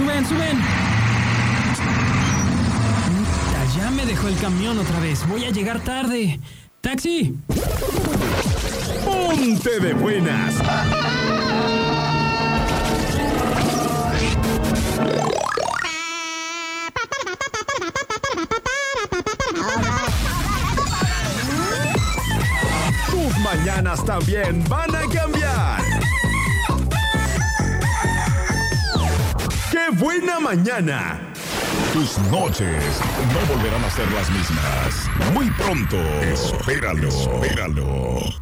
suben, suben. Ya me dejó el camión otra vez. Voy a llegar tarde. ¡Taxi! ¡Ponte de buenas! Tus mañanas también van a cambiar. Buena mañana! Tus noches no volverán a ser las mismas. Muy pronto. Espéralo, espéralo.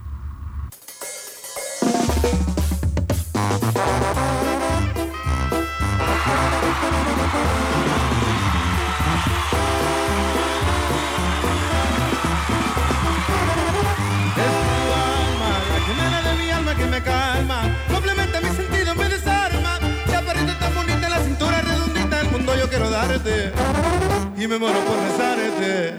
Yo y me muero por besarte.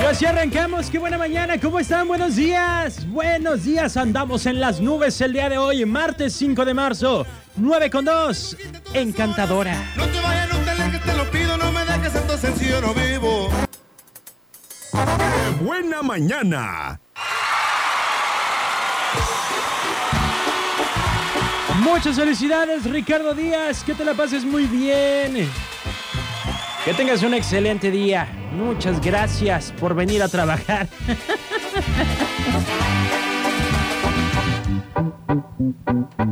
Y así arrancamos, qué buena mañana, ¿cómo están? Buenos días, buenos días, andamos en las nubes el día de hoy, martes 5 de marzo, 9 con 2, encantadora. No te vayas, no te alejes, te lo pido, no me dejes, esto sencillo no vivo. ¡Qué buena mañana! Muchas felicidades, Ricardo Díaz. Que te la pases muy bien. Que tengas un excelente día. Muchas gracias por venir a trabajar.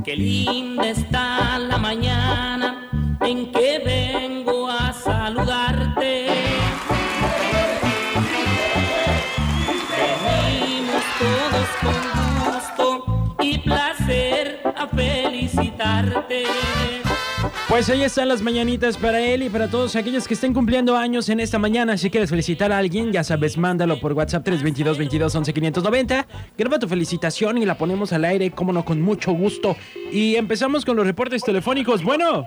Qué linda está la mañana en que vengo a saludarte. Venimos todos con Pues ahí están las mañanitas para él y para todos aquellos que estén cumpliendo años en esta mañana. Si quieres felicitar a alguien, ya sabes, mándalo por WhatsApp 322 22 11 590. Graba tu felicitación y la ponemos al aire, como no, con mucho gusto. Y empezamos con los reportes telefónicos. Bueno.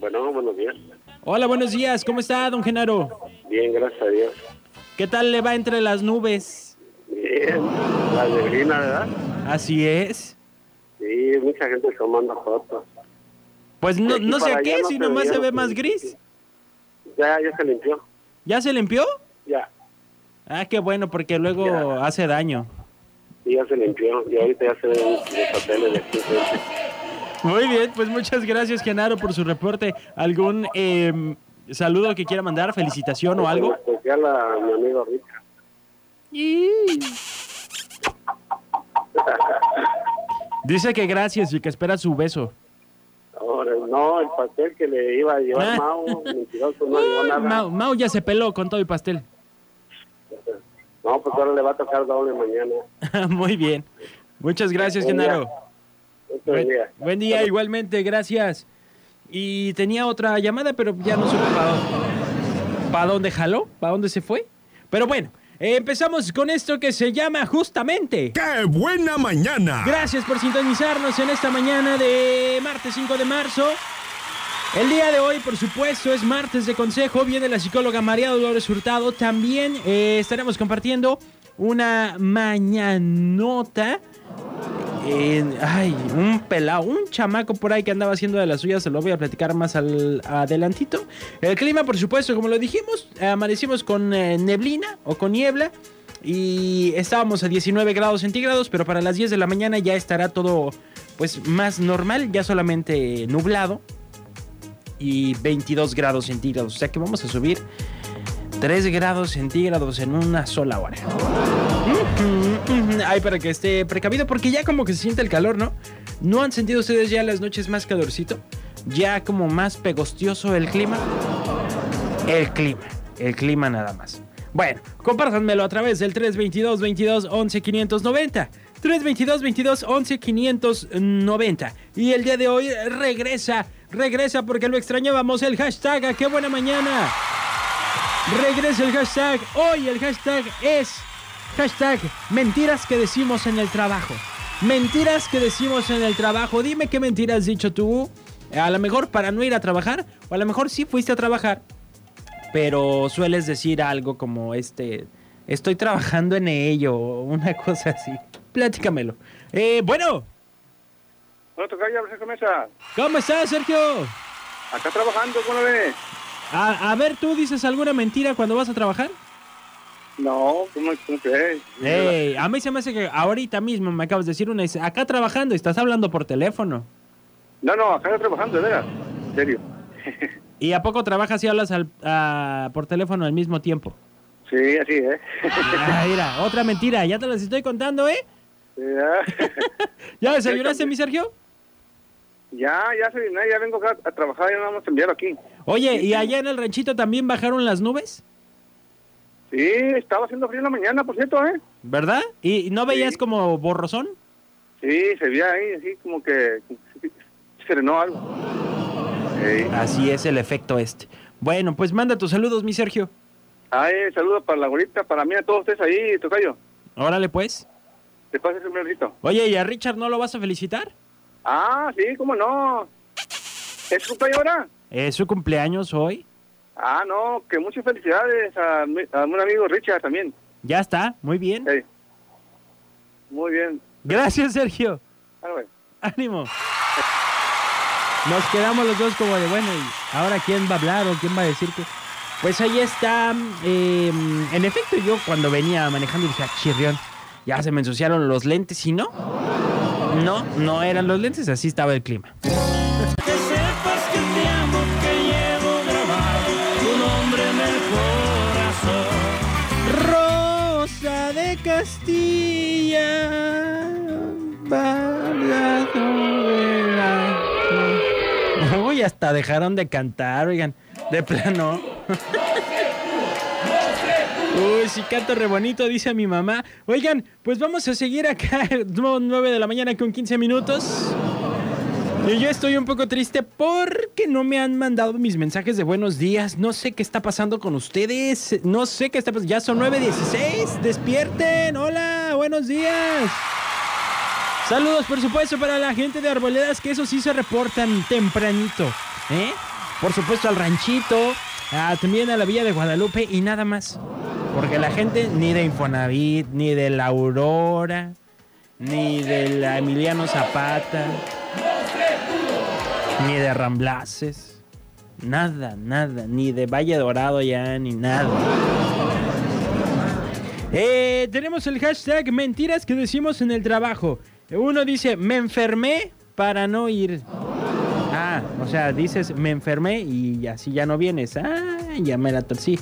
Bueno, buenos días. Hola, buenos días. ¿Cómo está, don Genaro? Bien, gracias a Dios. ¿Qué tal le va entre las nubes? Bien, la neblina, ¿verdad? Así es. Sí, mucha gente tomando fotos. Pues no, no sé a qué, no si nomás se ve más gris. Ya, ya se limpió. ¿Ya se limpió? Ya, Ah, qué bueno, porque luego Ya. hace daño. sí, ya se limpió. Y ahorita ya se ven los papeles de aquí. Muy bien, pues muchas gracias, Genaro, por su reporte. ¿Algún eh, saludo que quiera mandar, felicitación o algo? Especial a mi amigo Richard. Dice que gracias y que espera su beso. Ahora, no, el pastel que le iba a llevar Ah. Mau, mentiroso, no llevó Uy, nada. Mau, Mau ya se peló con todo y pastel. No, pues ahora le va a tocar doble mañana. Muy bien. Muchas gracias, Buen. Genaro. Buen, día. buen día, igualmente, gracias. Y tenía otra llamada, pero ya no supe para dónde, para dónde jaló, para dónde se fue. Pero bueno, empezamos con esto que se llama justamente. ¡Qué buena mañana! Gracias por sintonizarnos en esta mañana de martes 5 de marzo. El día de hoy, por supuesto, es martes de consejo. Viene la psicóloga María Dolores Hurtado. También eh, estaremos compartiendo una mañanota. En- ay, un pelado, un chamaco por ahí que andaba haciendo de las suyas. Se lo voy a platicar más al, adelantito. El clima, por supuesto, como lo dijimos, amanecimos con eh, neblina o con niebla. Y estábamos a 19 grados centígrados, pero para las 10 de la mañana ya estará todo pues más normal, ya solamente nublado y 22 grados centígrados. O sea que vamos a subir 3 grados centígrados en una sola hora. Ay, para que esté precavido, porque ya como que se siente el calor, ¿no? ¿No han sentido ustedes ya las noches más calorcito? Ya como más pegostioso el clima. El clima, el clima nada más. Bueno, compártanmelo a través del 322 22 11 590. 322 22 11 590. Y el día de hoy regresa, regresa porque lo extrañábamos el hashtag a qué buena mañana. Regresa el hashtag. Hoy el hashtag es hashtag mentiras que decimos en el trabajo. Mentiras que decimos en el trabajo. Dime qué mentiras has dicho tú. A lo mejor para no ir a trabajar. O a lo mejor sí fuiste a trabajar. Pero sueles decir algo como este. Estoy trabajando en ello. o Una cosa así. Platícamelo. Eh, bueno, Sergio Mesa. ¿cómo estás, Sergio? Acá trabajando, ¿cómo lo ves? A, a ver, ¿tú dices alguna mentira cuando vas a trabajar? No, ¿cómo, cómo crees? Ey, a mí se me hace que ahorita mismo me acabas de decir una. Acá trabajando, y estás hablando por teléfono. No, no, acá trabajando, de veras. En serio. ¿Y a poco trabajas y hablas al- a- por teléfono al mismo tiempo? Sí, así, ¿eh? Ah, mira, otra mentira, ya te las estoy contando, ¿eh? ya, ¿Ya desayunaste, mi Sergio? ya, ya, se- ya vengo acá a trabajar, ya no vamos a enviar aquí. Oye, ¿y allá en el ranchito también bajaron las nubes? Sí, estaba haciendo frío en la mañana, por cierto, ¿eh? ¿Verdad? ¿Y no veías Sí. como borrosón? Sí, se veía ahí, así como que se serenó algo. Sí. Así es el efecto este. Bueno, pues manda tus saludos, mi Sergio. Ay, saludos para la abuelita, para mí, a todos ustedes ahí, Tocayo. Órale, pues. Te pases un besito. Oye, ¿y a Richard no lo vas a felicitar? Ah, sí, cómo no. ¿Es su cumpleaños ahora? Es su cumpleaños hoy. Ah, no, que muchas felicidades a, a un amigo Richard también. Ya está, muy bien. Muy bien. Gracias, Sergio. Ah, bueno. Ánimo. Nos quedamos los dos como de, bueno, ¿y ahora quién va a hablar o quién va a decir que...? Pues ahí está. eh, en efecto, yo cuando venía manejando dije, "Ah, chirrión, ya se me ensuciaron los lentes y no. No, no eran los lentes, así estaba el clima. Castilla. Uy, hasta dejaron de cantar, oigan. De plano. Uy, sí canto re bonito, dice mi mamá. Oigan, pues vamos a seguir acá. 9 de la mañana con 15 minutos. Y yo estoy un poco triste porque no me han mandado mis mensajes de buenos días. No sé qué está pasando con ustedes. No sé qué está pasando. Ya son 9.16. Despierten. Hola, buenos días. Saludos, por supuesto, para la gente de Arboledas, que eso sí se reportan tempranito. ¿eh? Por supuesto, al ranchito, también a la Villa de Guadalupe y nada más. Porque la gente ni de Infonavit, ni de la Aurora, ni de la Emiliano Zapata, ni de Ramblaces. Nada, nada, ni de Valle Dorado ya, ni nada. Eh, tenemos el hashtag mentiras que decimos en el trabajo. Uno dice, me enfermé para no ir. Ah, o sea, dices, me enfermé y así ya no vienes. Ah, ya me la torcí.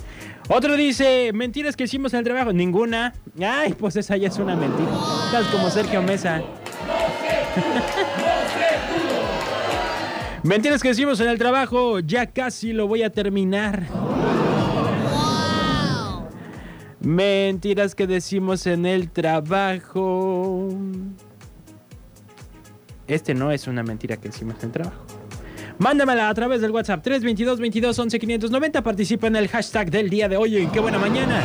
Otro dice, mentiras que hicimos en el trabajo. Ninguna. Ay, pues esa ya es una mentira. Estás como Sergio Mesa. Mentiras que hicimos en el trabajo. Ya casi lo voy a terminar. Mentiras que decimos en el trabajo. Este no es una mentira que decimos en el trabajo. Mándamela a través del WhatsApp 322 22 11 590. Participa en el hashtag del día de hoy. en ¡Qué buena mañana!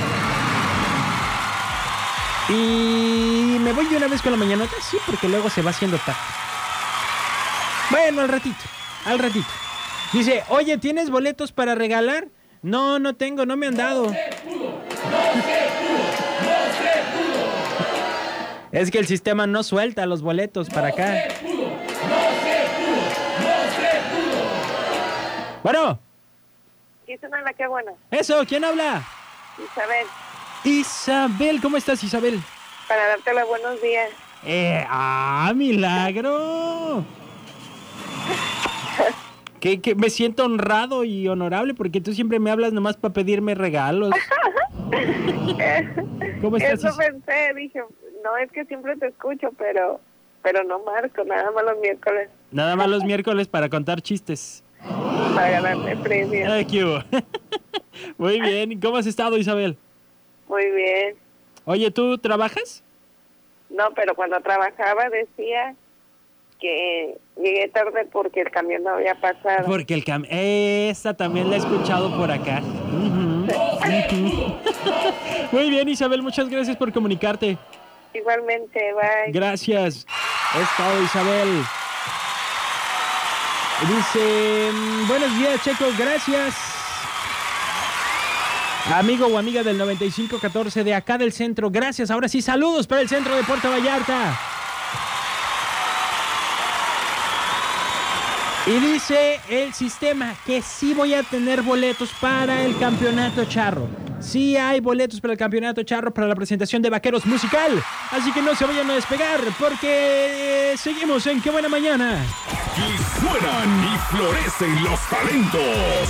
Y me voy de una vez con la mañanota, sí, porque luego se va haciendo tarde. Bueno, al ratito, al ratito. Dice, oye, ¿tienes boletos para regalar? No, no tengo, no me han dado. Es que el sistema no suelta los boletos para acá. Bueno, Isabel, qué bueno. eso, ¿quién habla? Isabel, Isabel, ¿cómo estás, Isabel? para darte los buenos días. Eh, ¡Ah, milagro! Que, que me siento honrado y honorable porque tú siempre me hablas nomás para pedirme regalos. ¿Cómo estás? Eso pensé, dije, no es que siempre te escucho, pero pero no marco, nada más los miércoles Nada más los miércoles para contar chistes. para ganarme premios. Ay. Muy bien. ¿Y ¿Cómo has estado, Isabel? Muy bien. Oye, ¿tú trabajas? No, pero cuando trabajaba decía que llegué tarde porque el camión no había pasado. Porque el cam... Esa también la he escuchado por acá. Ujú. Muy bien, Isabel. Muchas gracias por comunicarte. Igualmente, bye. Gracias. Es todo, Isabel. Dice, mm, buenos días, Checo, gracias. Amigo o amiga del 9514 de acá del centro, gracias. Ahora sí, saludos para el centro de Puerto Vallarta. Y dice el sistema que sí voy a tener boletos para el campeonato charro. Sí hay boletos para el campeonato charro para la presentación de Vaqueros Musical. Así que no se vayan a despegar porque eh, seguimos en Qué Buena Mañana. Y suenan y florecen los talentos.